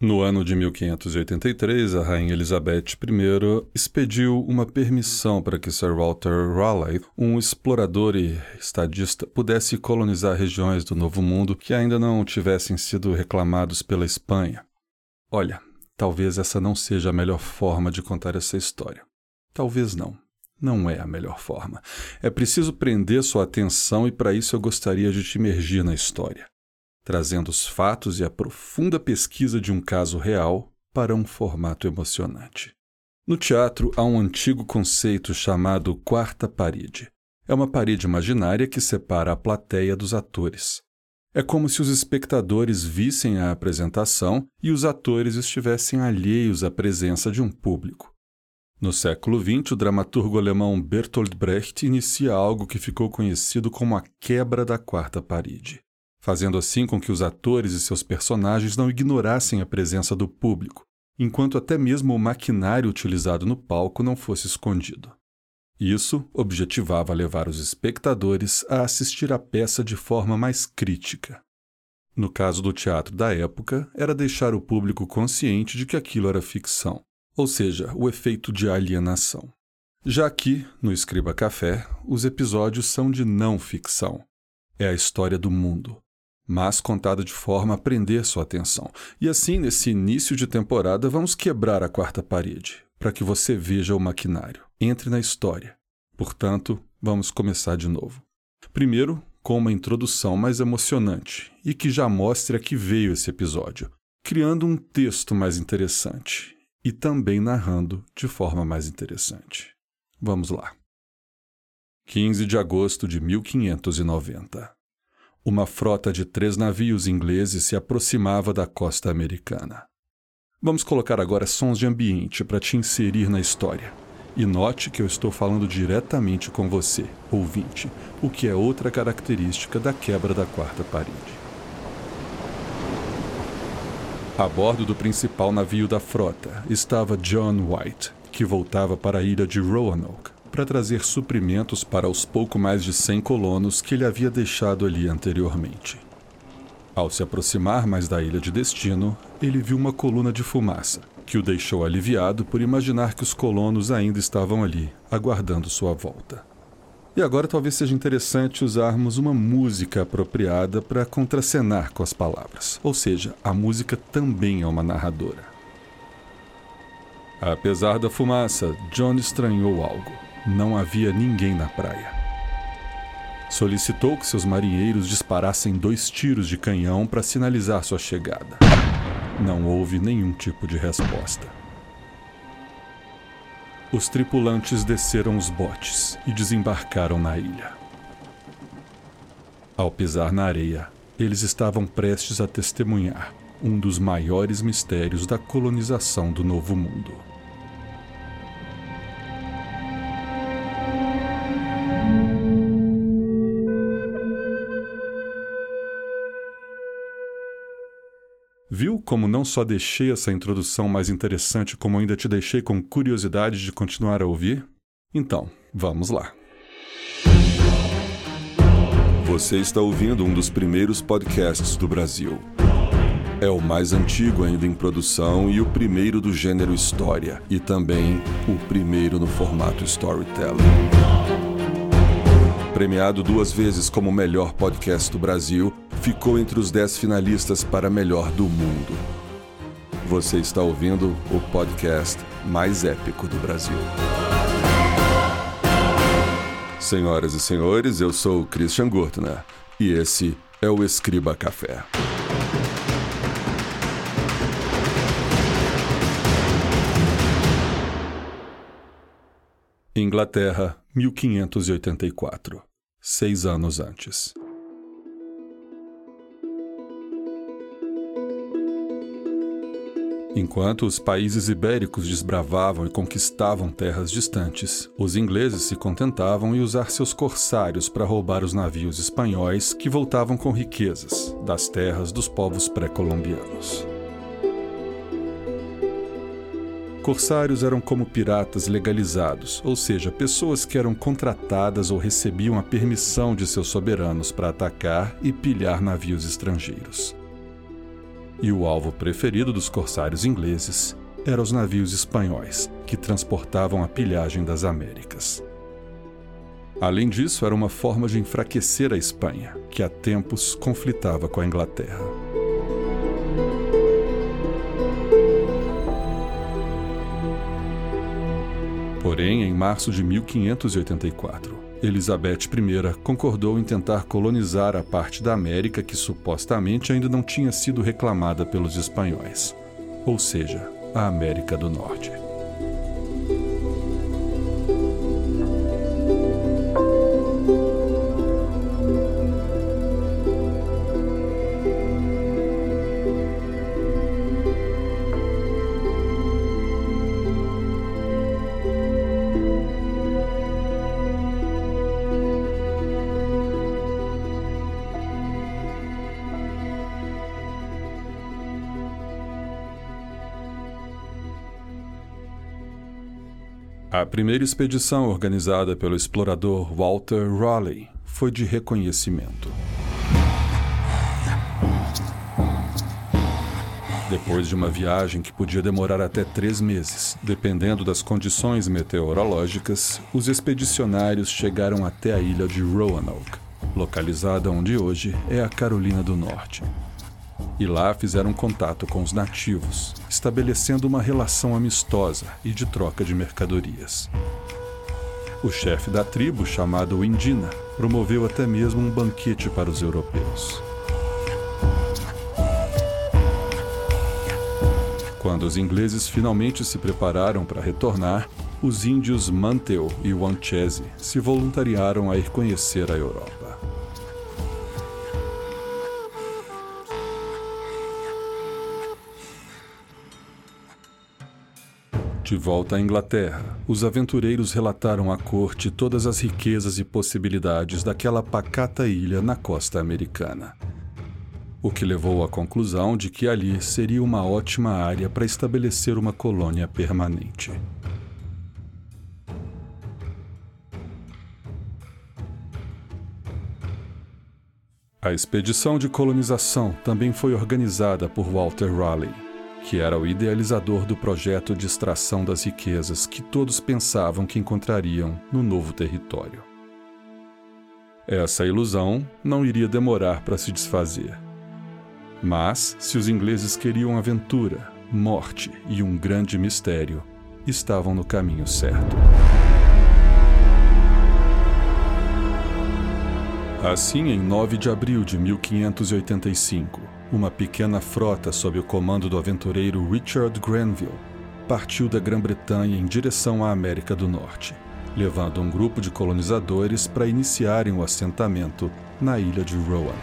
No ano de 1583, a rainha Elizabeth I expediu uma permissão para que Sir Walter Raleigh, um explorador e estadista, pudesse colonizar regiões do Novo Mundo que ainda não tivessem sido reclamados pela Espanha. Olha, talvez essa não seja a melhor forma de contar essa história. Talvez não. Não é a melhor forma. É preciso prender sua atenção e para isso eu gostaria de te imergir na história trazendo os fatos e a profunda pesquisa de um caso real para um formato emocionante. No teatro há um antigo conceito chamado quarta parede. É uma parede imaginária que separa a plateia dos atores. É como se os espectadores vissem a apresentação e os atores estivessem alheios à presença de um público. No século XX, o dramaturgo alemão Bertolt Brecht inicia algo que ficou conhecido como a quebra da quarta parede fazendo assim com que os atores e seus personagens não ignorassem a presença do público, enquanto até mesmo o maquinário utilizado no palco não fosse escondido. Isso objetivava levar os espectadores a assistir a peça de forma mais crítica. No caso do teatro da época, era deixar o público consciente de que aquilo era ficção, ou seja, o efeito de alienação. Já aqui, no Escriba Café, os episódios são de não ficção. É a história do mundo, mas contada de forma a prender sua atenção. E assim, nesse início de temporada, vamos quebrar a quarta parede, para que você veja o maquinário. Entre na história. Portanto, vamos começar de novo. Primeiro, com uma introdução mais emocionante e que já mostre a que veio esse episódio, criando um texto mais interessante e também narrando de forma mais interessante. Vamos lá. 15 de agosto de 1590 uma frota de três navios ingleses se aproximava da costa americana. Vamos colocar agora sons de ambiente para te inserir na história. E note que eu estou falando diretamente com você, ouvinte, o que é outra característica da quebra da quarta parede. A bordo do principal navio da frota estava John White, que voltava para a ilha de Roanoke, para trazer suprimentos para os pouco mais de 100 colonos que ele havia deixado ali anteriormente. Ao se aproximar mais da ilha de destino, ele viu uma coluna de fumaça, que o deixou aliviado por imaginar que os colonos ainda estavam ali, aguardando sua volta. E agora talvez seja interessante usarmos uma música apropriada para contracenar com as palavras, ou seja, a música também é uma narradora. Apesar da fumaça, John estranhou algo não havia ninguém na praia. Solicitou que seus marinheiros disparassem dois tiros de canhão para sinalizar sua chegada. Não houve nenhum tipo de resposta. Os tripulantes desceram os botes e desembarcaram na ilha. Ao pisar na areia, eles estavam prestes a testemunhar um dos maiores mistérios da colonização do Novo Mundo. Viu como não só deixei essa introdução mais interessante, como ainda te deixei com curiosidade de continuar a ouvir? Então, vamos lá. Você está ouvindo um dos primeiros podcasts do Brasil. É o mais antigo ainda em produção e o primeiro do gênero história, e também o primeiro no formato storytelling. Premiado duas vezes como melhor podcast do Brasil, ficou entre os dez finalistas para melhor do mundo. Você está ouvindo o podcast mais épico do Brasil. Senhoras e senhores, eu sou Christian Gurtner e esse é o Escriba Café. Inglaterra, 1584 seis anos antes. Enquanto os países ibéricos desbravavam e conquistavam terras distantes, os ingleses se contentavam em usar seus corsários para roubar os navios espanhóis que voltavam com riquezas das terras dos povos pré-colombianos. Corsários eram como piratas legalizados, ou seja, pessoas que eram contratadas ou recebiam a permissão de seus soberanos para atacar e pilhar navios estrangeiros. E o alvo preferido dos corsários ingleses eram os navios espanhóis, que transportavam a pilhagem das Américas. Além disso, era uma forma de enfraquecer a Espanha, que há tempos conflitava com a Inglaterra. Porém, em março de 1584, Elizabeth I concordou em tentar colonizar a parte da América que supostamente ainda não tinha sido reclamada pelos espanhóis, ou seja, a América do Norte. A primeira expedição organizada pelo explorador Walter Raleigh foi de reconhecimento. Depois de uma viagem que podia demorar até três meses, dependendo das condições meteorológicas, os expedicionários chegaram até a ilha de Roanoke, localizada onde hoje é a Carolina do Norte e lá fizeram contato com os nativos, estabelecendo uma relação amistosa e de troca de mercadorias. O chefe da tribo, chamado Indina, promoveu até mesmo um banquete para os europeus. Quando os ingleses finalmente se prepararam para retornar, os índios Manteu e Wanchese se voluntariaram a ir conhecer a Europa. De volta à Inglaterra, os aventureiros relataram à corte todas as riquezas e possibilidades daquela pacata ilha na costa americana. O que levou à conclusão de que ali seria uma ótima área para estabelecer uma colônia permanente. A expedição de colonização também foi organizada por Walter Raleigh que era o idealizador do projeto de extração das riquezas que todos pensavam que encontrariam no novo território. Essa ilusão não iria demorar para se desfazer. Mas, se os ingleses queriam aventura, morte e um grande mistério, estavam no caminho certo. Assim, em 9 de abril de 1585, uma pequena frota sob o comando do aventureiro Richard Grenville partiu da Grã-Bretanha em direção à América do Norte, levando um grupo de colonizadores para iniciarem o assentamento na ilha de Roanoke.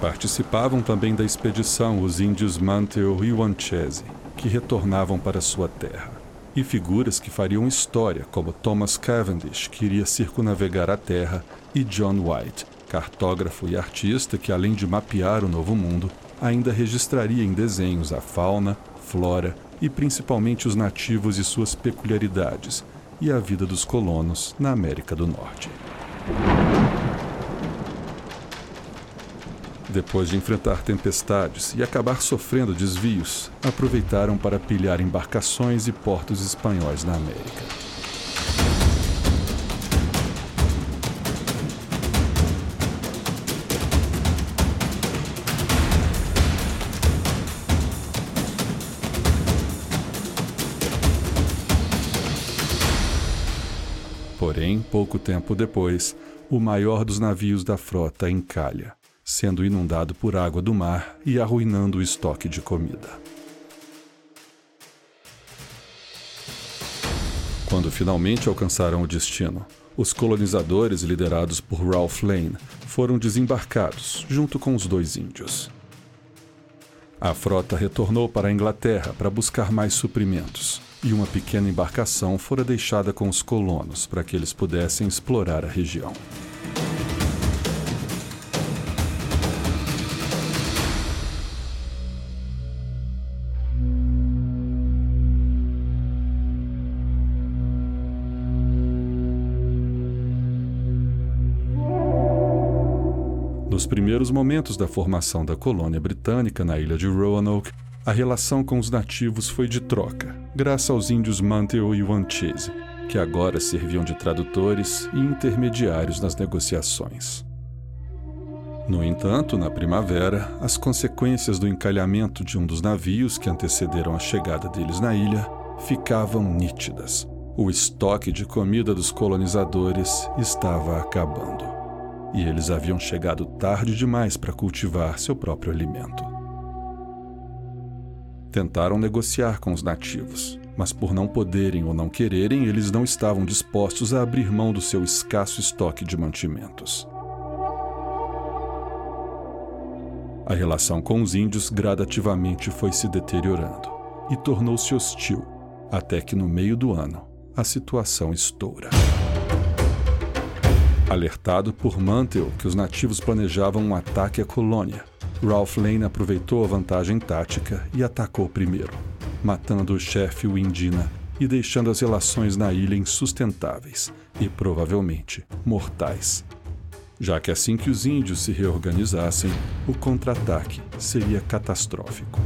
Participavam também da expedição os índios Manteo e Wanchese, que retornavam para sua terra, e figuras que fariam história, como Thomas Cavendish, que iria circunavegar a Terra, e John White, cartógrafo e artista que, além de mapear o Novo Mundo, ainda registraria em desenhos a fauna, flora e principalmente os nativos e suas peculiaridades, e a vida dos colonos na América do Norte. Depois de enfrentar tempestades e acabar sofrendo desvios, aproveitaram para pilhar embarcações e portos espanhóis na América. Porém, pouco tempo depois, o maior dos navios da frota encalha sendo inundado por água do mar e arruinando o estoque de comida. Quando finalmente alcançaram o destino, os colonizadores, liderados por Ralph Lane, foram desembarcados junto com os dois índios. A frota retornou para a Inglaterra para buscar mais suprimentos, e uma pequena embarcação fora deixada com os colonos para que eles pudessem explorar a região. Primeiros momentos da formação da colônia britânica na ilha de Roanoke, a relação com os nativos foi de troca, graças aos índios Manteo e Wanchese, que agora serviam de tradutores e intermediários nas negociações. No entanto, na primavera, as consequências do encalhamento de um dos navios que antecederam a chegada deles na ilha ficavam nítidas. O estoque de comida dos colonizadores estava acabando. E eles haviam chegado tarde demais para cultivar seu próprio alimento. Tentaram negociar com os nativos, mas por não poderem ou não quererem, eles não estavam dispostos a abrir mão do seu escasso estoque de mantimentos. A relação com os índios gradativamente foi se deteriorando e tornou-se hostil, até que no meio do ano a situação estoura. Alertado por Mantel que os nativos planejavam um ataque à colônia, Ralph Lane aproveitou a vantagem tática e atacou primeiro, matando o chefe Windina e deixando as relações na ilha insustentáveis e provavelmente mortais já que assim que os índios se reorganizassem, o contra-ataque seria catastrófico.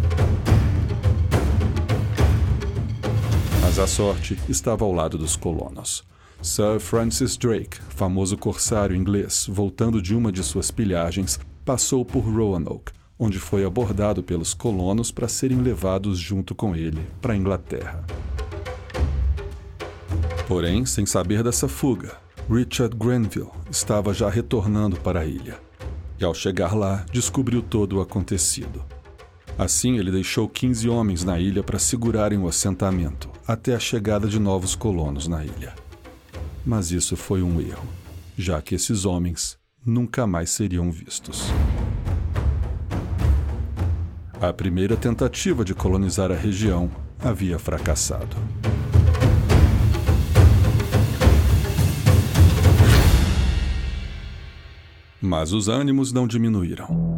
Mas a sorte estava ao lado dos colonos. Sir Francis Drake, famoso corsário inglês, voltando de uma de suas pilhagens, passou por Roanoke, onde foi abordado pelos colonos para serem levados junto com ele para a Inglaterra. Porém, sem saber dessa fuga, Richard Grenville estava já retornando para a ilha. E ao chegar lá, descobriu todo o acontecido. Assim, ele deixou 15 homens na ilha para segurarem o assentamento até a chegada de novos colonos na ilha. Mas isso foi um erro, já que esses homens nunca mais seriam vistos. A primeira tentativa de colonizar a região havia fracassado. Mas os ânimos não diminuíram.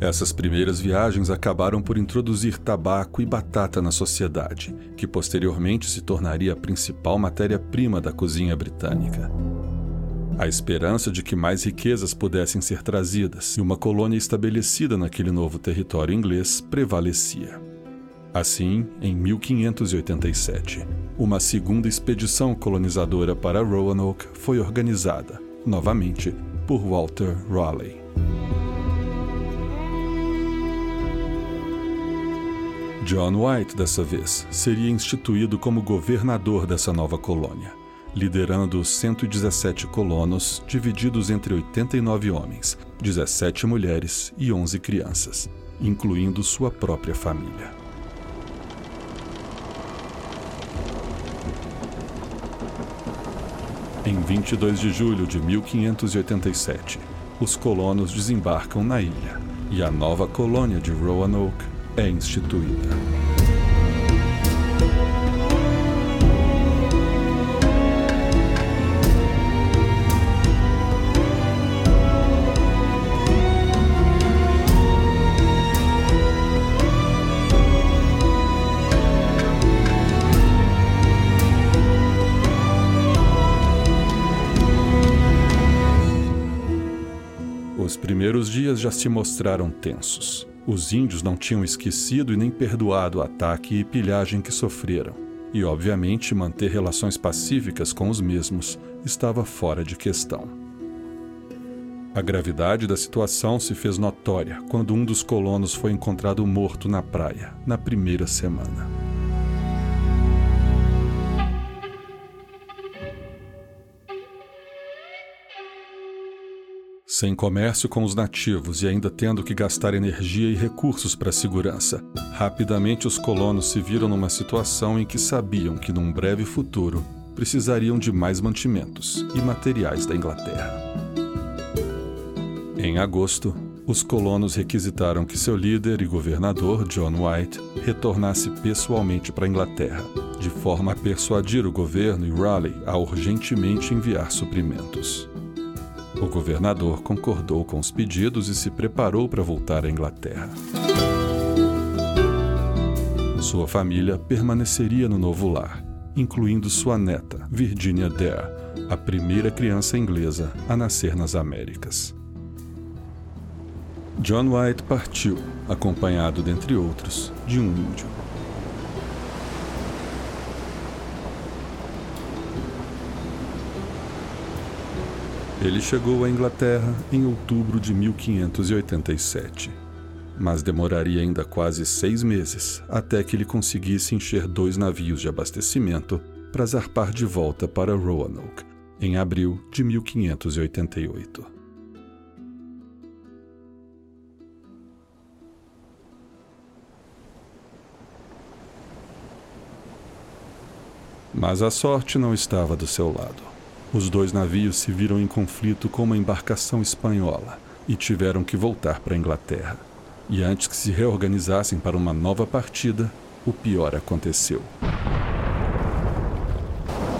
Essas primeiras viagens acabaram por introduzir tabaco e batata na sociedade, que posteriormente se tornaria a principal matéria-prima da cozinha britânica. A esperança de que mais riquezas pudessem ser trazidas e uma colônia estabelecida naquele novo território inglês prevalecia. Assim, em 1587, uma segunda expedição colonizadora para Roanoke foi organizada, novamente por Walter Raleigh. John White, dessa vez, seria instituído como governador dessa nova colônia, liderando os 117 colonos divididos entre 89 homens, 17 mulheres e 11 crianças, incluindo sua própria família. Em 22 de julho de 1587, os colonos desembarcam na ilha e a nova colônia de Roanoke é instituída. Primeiros dias já se mostraram tensos. Os índios não tinham esquecido e nem perdoado o ataque e pilhagem que sofreram, e obviamente manter relações pacíficas com os mesmos estava fora de questão. A gravidade da situação se fez notória quando um dos colonos foi encontrado morto na praia, na primeira semana. Sem comércio com os nativos e ainda tendo que gastar energia e recursos para a segurança, rapidamente os colonos se viram numa situação em que sabiam que num breve futuro precisariam de mais mantimentos e materiais da Inglaterra. Em agosto, os colonos requisitaram que seu líder e governador, John White, retornasse pessoalmente para a Inglaterra, de forma a persuadir o governo e Raleigh a urgentemente enviar suprimentos. O governador concordou com os pedidos e se preparou para voltar à Inglaterra. Sua família permaneceria no novo lar incluindo sua neta, Virginia Dare, a primeira criança inglesa a nascer nas Américas. John White partiu, acompanhado, dentre outros, de um índio. Ele chegou à Inglaterra em outubro de 1587, mas demoraria ainda quase seis meses até que ele conseguisse encher dois navios de abastecimento para zarpar de volta para Roanoke, em abril de 1588. Mas a sorte não estava do seu lado. Os dois navios se viram em conflito com uma embarcação espanhola e tiveram que voltar para a Inglaterra. E antes que se reorganizassem para uma nova partida, o pior aconteceu.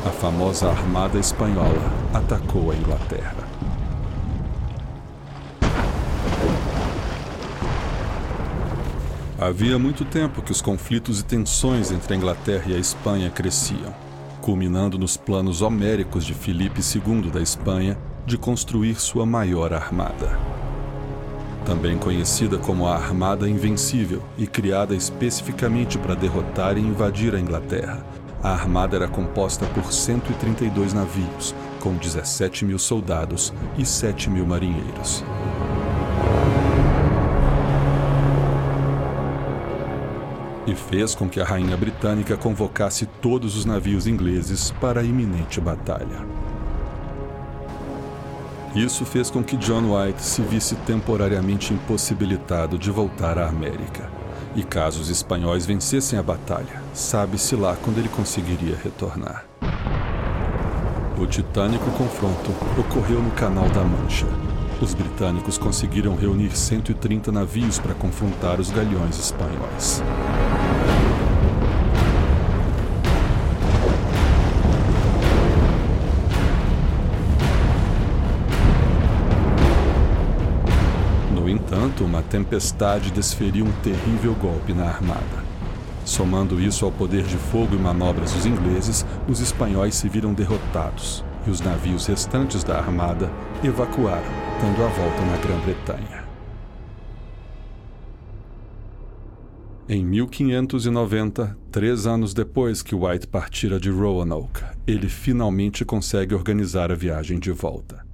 A famosa Armada Espanhola atacou a Inglaterra. Havia muito tempo que os conflitos e tensões entre a Inglaterra e a Espanha cresciam culminando nos planos homéricos de Filipe II da Espanha de construir sua maior armada. Também conhecida como a Armada Invencível e criada especificamente para derrotar e invadir a Inglaterra, a armada era composta por 132 navios, com 17 mil soldados e 7 mil marinheiros. E fez com que a rainha britânica convocasse todos os navios ingleses para a iminente batalha. Isso fez com que John White se visse temporariamente impossibilitado de voltar à América. E caso os espanhóis vencessem a batalha, sabe-se lá quando ele conseguiria retornar. O titânico confronto ocorreu no Canal da Mancha. Os britânicos conseguiram reunir 130 navios para confrontar os galeões espanhóis. entanto, uma tempestade desferiu um terrível golpe na armada. Somando isso ao poder de fogo e manobras dos ingleses, os espanhóis se viram derrotados e os navios restantes da armada evacuaram, dando a volta na Grã-Bretanha. Em 1590, três anos depois que White partira de Roanoke, ele finalmente consegue organizar a viagem de volta.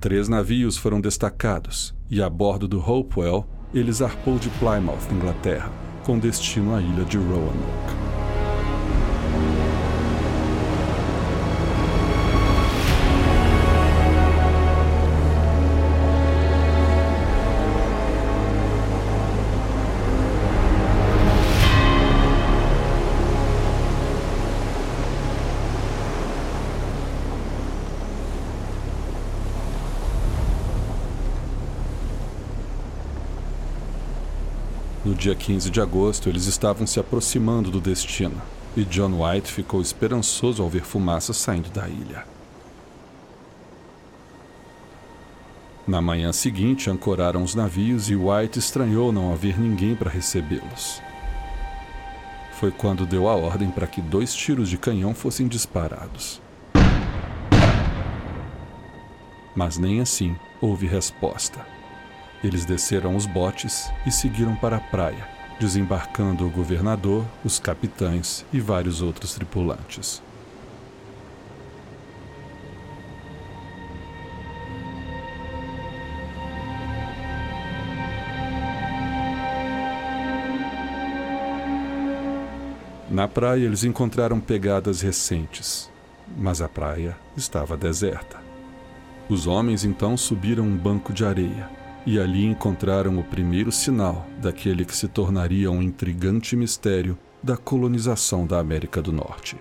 Três navios foram destacados e, a bordo do Hopewell, ele zarpou de Plymouth, Inglaterra, com destino à ilha de Roanoke. Dia 15 de agosto, eles estavam se aproximando do destino, e John White ficou esperançoso ao ver fumaça saindo da ilha. Na manhã seguinte, ancoraram os navios e White estranhou não haver ninguém para recebê-los. Foi quando deu a ordem para que dois tiros de canhão fossem disparados. Mas nem assim houve resposta. Eles desceram os botes e seguiram para a praia, desembarcando o governador, os capitães e vários outros tripulantes. Na praia, eles encontraram pegadas recentes, mas a praia estava deserta. Os homens então subiram um banco de areia e ali encontraram o primeiro sinal daquele que se tornaria um intrigante mistério da colonização da América do Norte.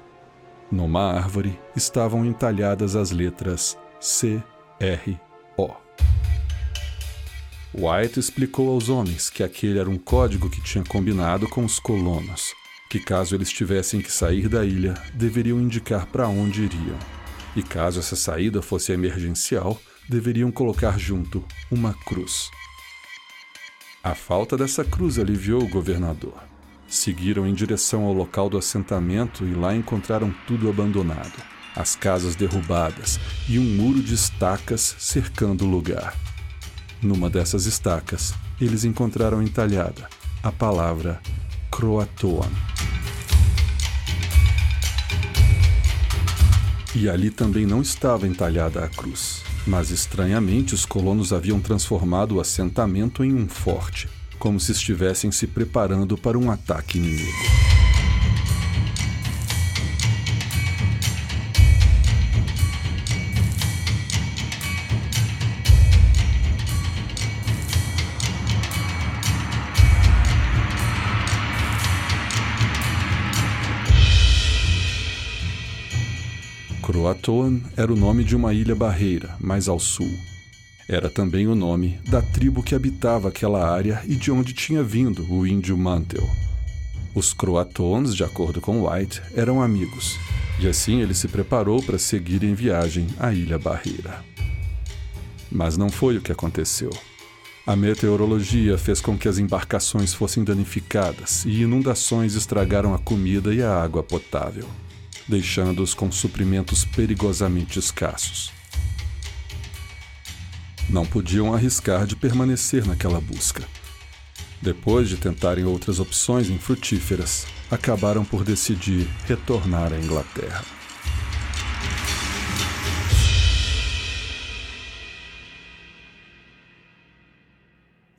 Numa árvore estavam entalhadas as letras C, R, O. White explicou aos homens que aquele era um código que tinha combinado com os colonos, que caso eles tivessem que sair da ilha, deveriam indicar para onde iriam. E caso essa saída fosse emergencial, deveriam colocar junto uma cruz. A falta dessa cruz aliviou o governador. Seguiram em direção ao local do assentamento e lá encontraram tudo abandonado, as casas derrubadas e um muro de estacas cercando o lugar. Numa dessas estacas, eles encontraram entalhada a palavra Croatoan. E ali também não estava entalhada a cruz, mas estranhamente os colonos haviam transformado o assentamento em um forte, como se estivessem se preparando para um ataque inimigo. Croatoan era o nome de uma ilha barreira, mais ao sul. Era também o nome da tribo que habitava aquela área e de onde tinha vindo o índio Mantel. Os Croatoans, de acordo com White, eram amigos, e assim ele se preparou para seguir em viagem à Ilha Barreira. Mas não foi o que aconteceu. A meteorologia fez com que as embarcações fossem danificadas e inundações estragaram a comida e a água potável deixando-os com suprimentos perigosamente escassos. Não podiam arriscar de permanecer naquela busca. Depois de tentarem outras opções infrutíferas, acabaram por decidir retornar à Inglaterra.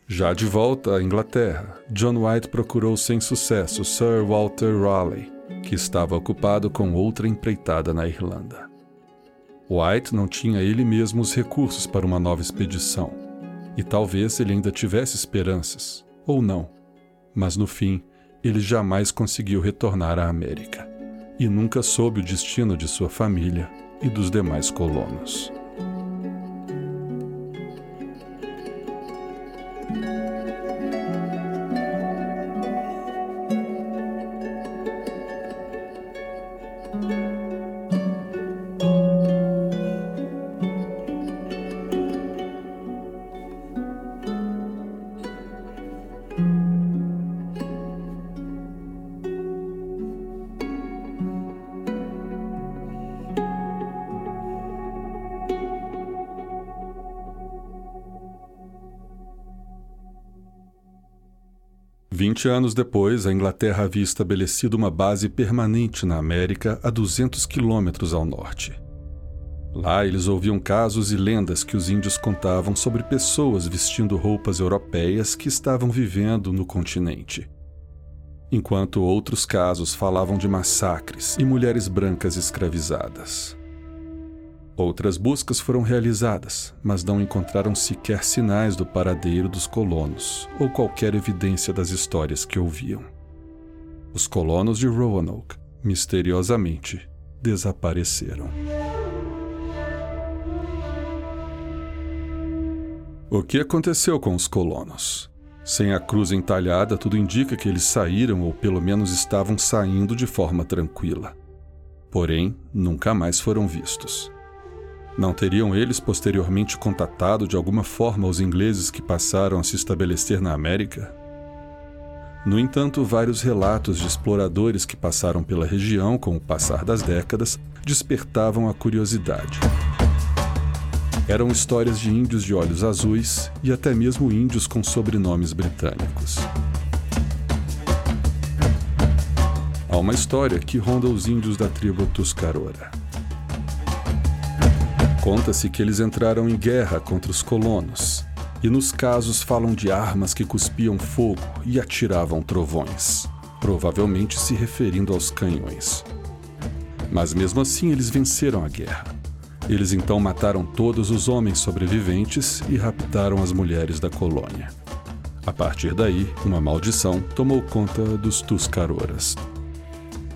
Já de volta à Inglaterra, John White procurou sem sucesso Sir Walter Raleigh, que estava ocupado com outra empreitada na Irlanda. White não tinha ele mesmo os recursos para uma nova expedição, e talvez ele ainda tivesse esperanças, ou não, mas no fim ele jamais conseguiu retornar à América e nunca soube o destino de sua família e dos demais colonos. 20 anos depois, a Inglaterra havia estabelecido uma base permanente na América a 200 quilômetros ao norte. Lá eles ouviam casos e lendas que os índios contavam sobre pessoas vestindo roupas europeias que estavam vivendo no continente. Enquanto outros casos falavam de massacres e mulheres brancas escravizadas. Outras buscas foram realizadas, mas não encontraram sequer sinais do paradeiro dos colonos ou qualquer evidência das histórias que ouviam. Os colonos de Roanoke, misteriosamente, desapareceram. O que aconteceu com os colonos? Sem a cruz entalhada, tudo indica que eles saíram ou pelo menos estavam saindo de forma tranquila. Porém, nunca mais foram vistos. Não teriam eles posteriormente contatado de alguma forma os ingleses que passaram a se estabelecer na América? No entanto, vários relatos de exploradores que passaram pela região com o passar das décadas despertavam a curiosidade. Eram histórias de índios de olhos azuis e até mesmo índios com sobrenomes britânicos. Há uma história que ronda os índios da tribo Tuscarora. Conta-se que eles entraram em guerra contra os colonos, e nos casos falam de armas que cuspiam fogo e atiravam trovões, provavelmente se referindo aos canhões. Mas mesmo assim eles venceram a guerra. Eles então mataram todos os homens sobreviventes e raptaram as mulheres da colônia. A partir daí, uma maldição tomou conta dos Tuscaroras.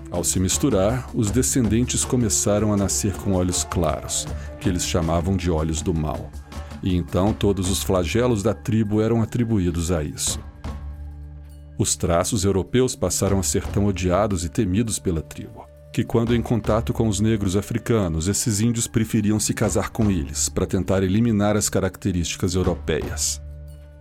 Ao se misturar, os descendentes começaram a nascer com olhos claros, que eles chamavam de olhos do mal. E então todos os flagelos da tribo eram atribuídos a isso. Os traços europeus passaram a ser tão odiados e temidos pela tribo, que quando em contato com os negros africanos, esses índios preferiam se casar com eles para tentar eliminar as características europeias.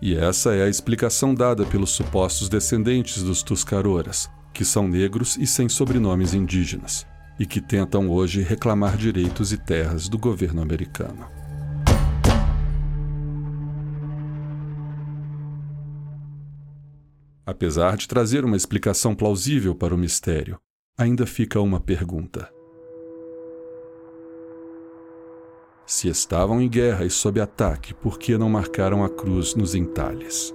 E essa é a explicação dada pelos supostos descendentes dos Tuscaroras, que são negros e sem sobrenomes indígenas, e que tentam hoje reclamar direitos e terras do governo americano. Apesar de trazer uma explicação plausível para o mistério, ainda fica uma pergunta. Se estavam em guerra e sob ataque, por que não marcaram a cruz nos entalhes?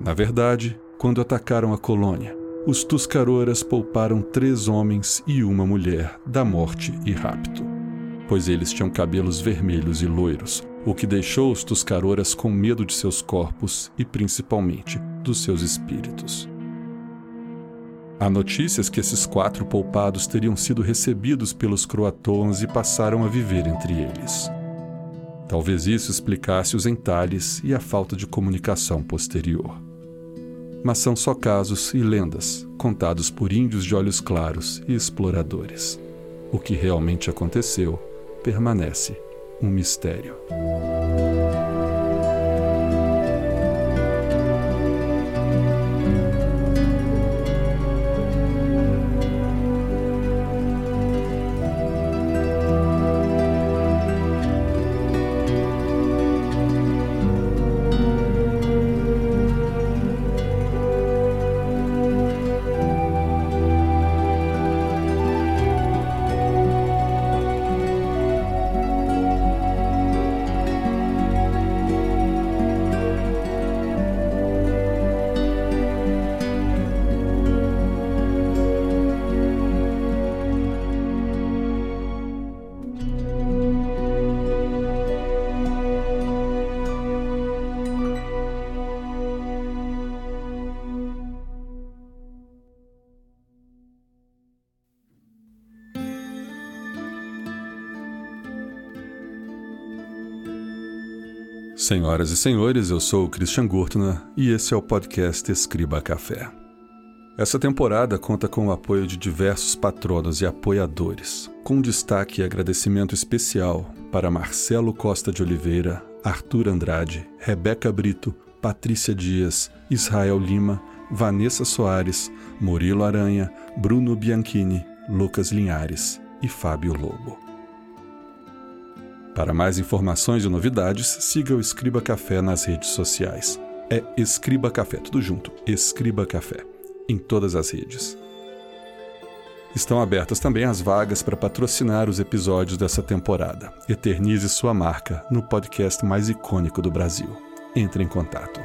Na verdade, quando atacaram a colônia, os Tuscaroras pouparam três homens e uma mulher da morte e rapto, pois eles tinham cabelos vermelhos e loiros, o que deixou os Tuscaroras com medo de seus corpos e principalmente dos seus espíritos. Há notícias que esses quatro poupados teriam sido recebidos pelos croatoans e passaram a viver entre eles. Talvez isso explicasse os entalhes e a falta de comunicação posterior. Mas são só casos e lendas contados por índios de olhos claros e exploradores. O que realmente aconteceu permanece um mistério. Senhoras e senhores, eu sou o Christian Gurtner e esse é o podcast Escriba Café. Essa temporada conta com o apoio de diversos patronos e apoiadores, com destaque e agradecimento especial para Marcelo Costa de Oliveira, Arthur Andrade, Rebeca Brito, Patrícia Dias, Israel Lima, Vanessa Soares, Murilo Aranha, Bruno Bianchini, Lucas Linhares e Fábio Lobo. Para mais informações e novidades, siga o Escriba Café nas redes sociais. É Escriba Café, tudo junto, Escriba Café, em todas as redes. Estão abertas também as vagas para patrocinar os episódios dessa temporada. Eternize sua marca no podcast mais icônico do Brasil. Entre em contato.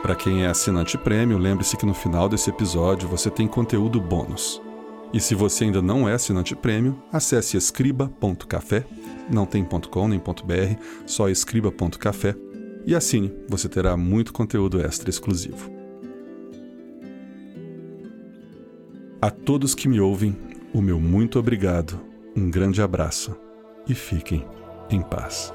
Para quem é assinante prêmio, lembre-se que no final desse episódio você tem conteúdo bônus. E se você ainda não é assinante prêmio, acesse escriba.café, não tem .com nem .br, só escriba.café e assine, você terá muito conteúdo extra exclusivo. A todos que me ouvem, o meu muito obrigado, um grande abraço e fiquem em paz.